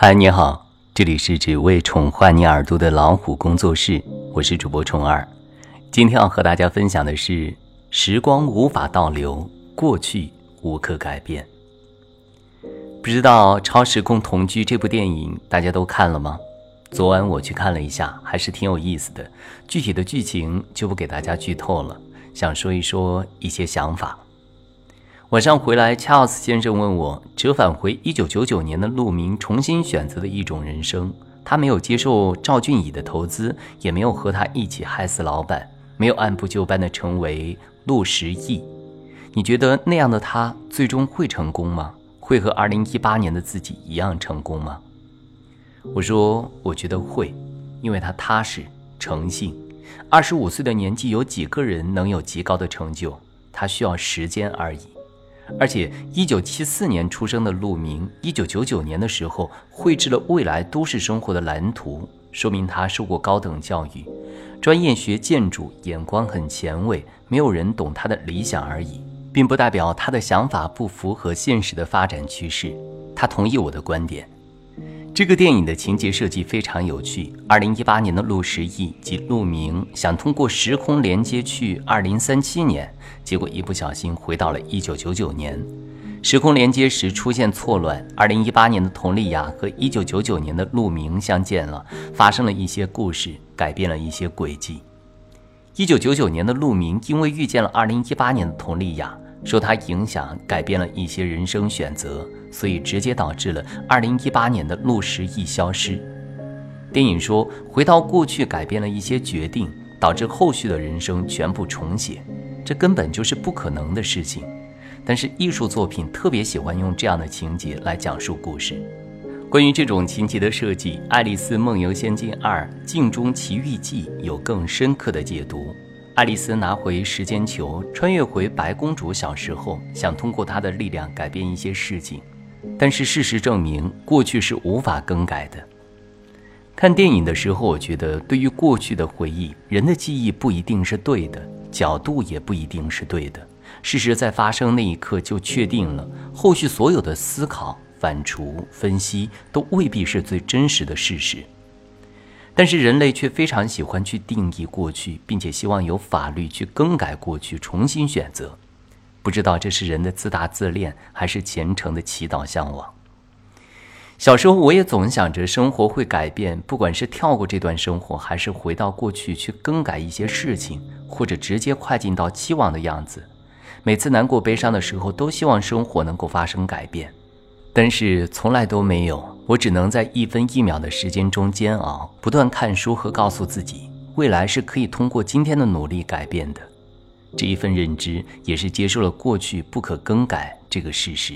嗨，你好，这里是只为宠坏你耳朵的老虎工作室，我是主播虫儿。今天要和大家分享的是：时光无法倒流，过去无可改变。不知道《超时空同居》这部电影大家都看了吗？昨晚我去看了一下，还是挺有意思的。具体的剧情就不给大家剧透了，想说一说一些想法。晚上回来，查尔斯先生问我：折返回一九九九年的陆明，重新选择的一种人生。他没有接受赵俊乙的投资，也没有和他一起害死老板，没有按部就班的成为陆十亿。你觉得那样的他最终会成功吗？会和二零一八年的自己一样成功吗？我说，我觉得会，因为他踏实、诚信。二十五岁的年纪，有几个人能有极高的成就？他需要时间而已。而且，，1974年出生的陆明，，1999年的时候绘制了未来都市生活的蓝图，说明他受过高等教育，专业学建筑，眼光很前卫。没有人懂他的理想而已，并不代表他的想法不符合现实的发展趋势。他同意我的观点。这个电影的情节设计非常有趣。二零一八年的陆十亿及陆明想通过时空连接去二零三七年，结果一不小心回到了一九九九年。时空连接时出现错乱，二零一八年的佟丽娅和一九九九年的陆明相见了，发生了一些故事，改变了一些轨迹。一九九九年的陆明因为遇见了二零一八年的佟丽娅。受他影响，改变了一些人生选择，所以直接导致了二零一八年的陆十亿消失。电影说，回到过去改变了一些决定，导致后续的人生全部重写，这根本就是不可能的事情。但是艺术作品特别喜欢用这样的情节来讲述故事。关于这种情节的设计，《爱丽丝梦游仙境二：镜中奇遇记》有更深刻的解读。爱丽丝拿回时间球，穿越回白公主小时候，想通过她的力量改变一些事情，但是事实证明，过去是无法更改的。看电影的时候，我觉得对于过去的回忆，人的记忆不一定是对的，角度也不一定是对的。事实在发生那一刻就确定了，后续所有的思考、反刍、分析都未必是最真实的事实。但是人类却非常喜欢去定义过去，并且希望有法律去更改过去，重新选择。不知道这是人的自大自恋，还是虔诚的祈祷向往。小时候我也总想着生活会改变，不管是跳过这段生活，还是回到过去去更改一些事情，或者直接快进到期望的样子。每次难过悲伤的时候，都希望生活能够发生改变。但是从来都没有，我只能在一分一秒的时间中煎熬，不断看书和告诉自己，未来是可以通过今天的努力改变的。这一份认知也是接受了过去不可更改这个事实。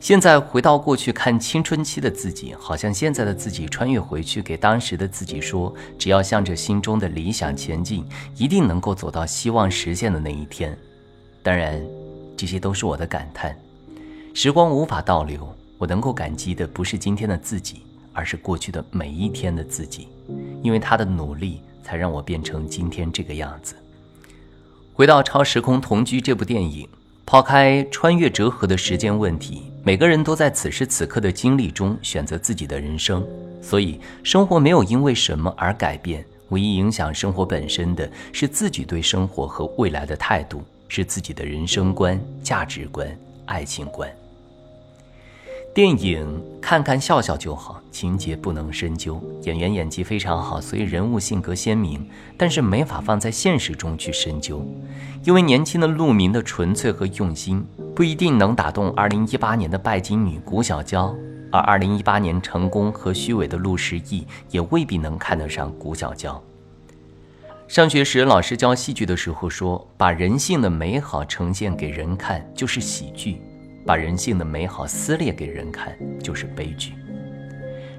现在回到过去看青春期的自己，好像现在的自己穿越回去给当时的自己说，只要向着心中的理想前进，一定能够走到希望实现的那一天。当然，这些都是我的感叹。时光无法倒流，我能够感激的不是今天的自己，而是过去的每一天的自己，因为他的努力才让我变成今天这个样子。回到《超时空同居》这部电影，抛开穿越折合的时间问题，每个人都在此时此刻的经历中选择自己的人生，所以生活没有因为什么而改变，唯一影响生活本身的是自己对生活和未来的态度，是自己的人生观、价值观、爱情观。电影看看笑笑就好，情节不能深究。演员演技非常好，所以人物性格鲜明，但是没法放在现实中去深究。因为年轻的陆明的纯粹和用心，不一定能打动2018年的拜金女谷小娇，而2018年成功和虚伪的陆十亿，也未必能看得上谷小娇。上学时，老师教戏剧的时候说：“把人性的美好呈现给人看，就是喜剧。”把人性的美好撕裂给人看，就是悲剧。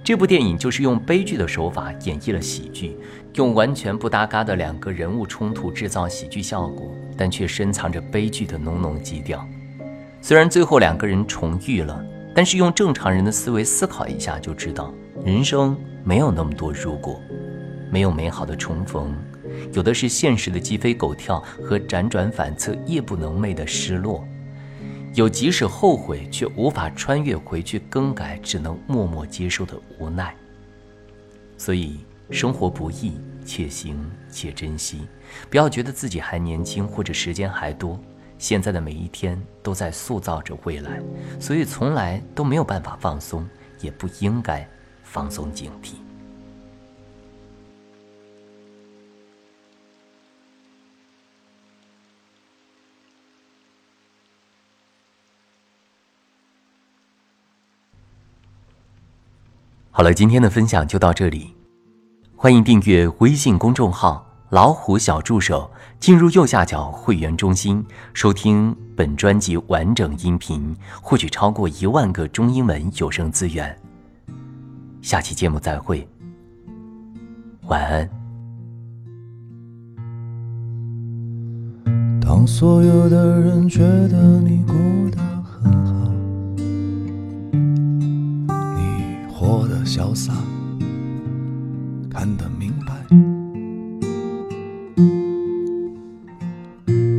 这部电影就是用悲剧的手法演绎了喜剧，用完全不搭嘎的两个人物冲突制造喜剧效果，但却深藏着悲剧的浓浓基调。虽然最后两个人重遇了，但是用正常人的思维思考一下就知道，人生没有那么多如果，没有美好的重逢，有的是现实的鸡飞狗跳和辗转反侧、夜不能寐的失落。有即使后悔却无法穿越回去更改，只能默默接受的无奈。所以，生活不易，且行且珍惜，不要觉得自己还年轻或者时间还多。现在的每一天都在塑造着未来，所以从来都没有办法放松，也不应该放松警惕。好了，今天的分享就到这里，欢迎订阅微信公众号。老虎小助手，进入右下角会员中心，收听本专辑完整音频，获取超过一万个中英文有声资源。下期节目再会，晚安。当所有的人觉得你孤单潇洒，看得明白。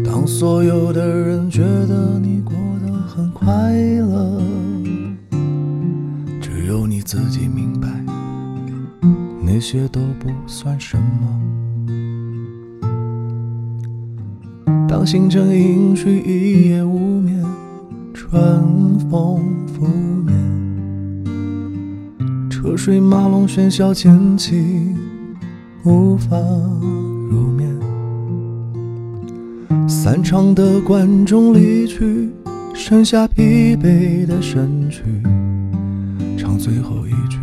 当所有的人觉得你过得很快乐，只有你自己明白，那些都不算什么。当星辰隐去，一夜无眠，春风拂，车水马龙喧嚣渐起，无法入眠。散场的观众离去，剩下疲惫的身躯，唱最后一句，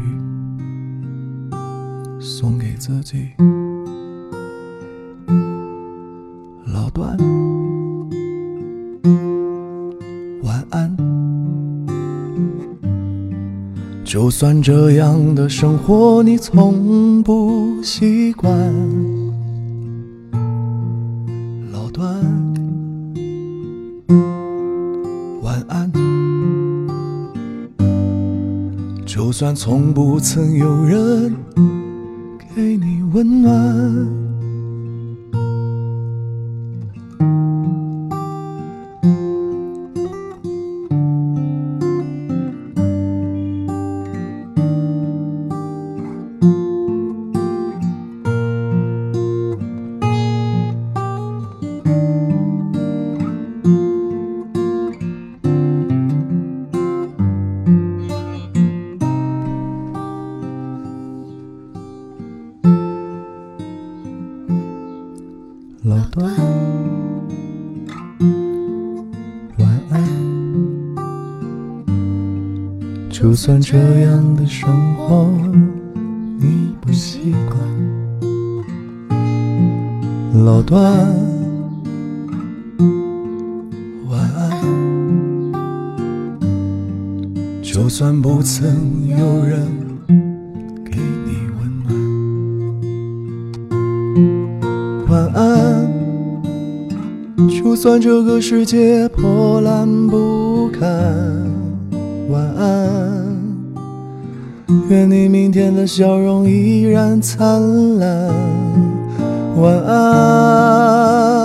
送给自己。就算这样的生活你从不习惯，老段。晚安就算从不曾有人给你温暖。就算这样的生活你不习惯，老段，晚安。就算不曾有人给你温暖，晚安。就算这个世界破烂不堪，晚安。愿你明天的笑容依然灿烂，晚安。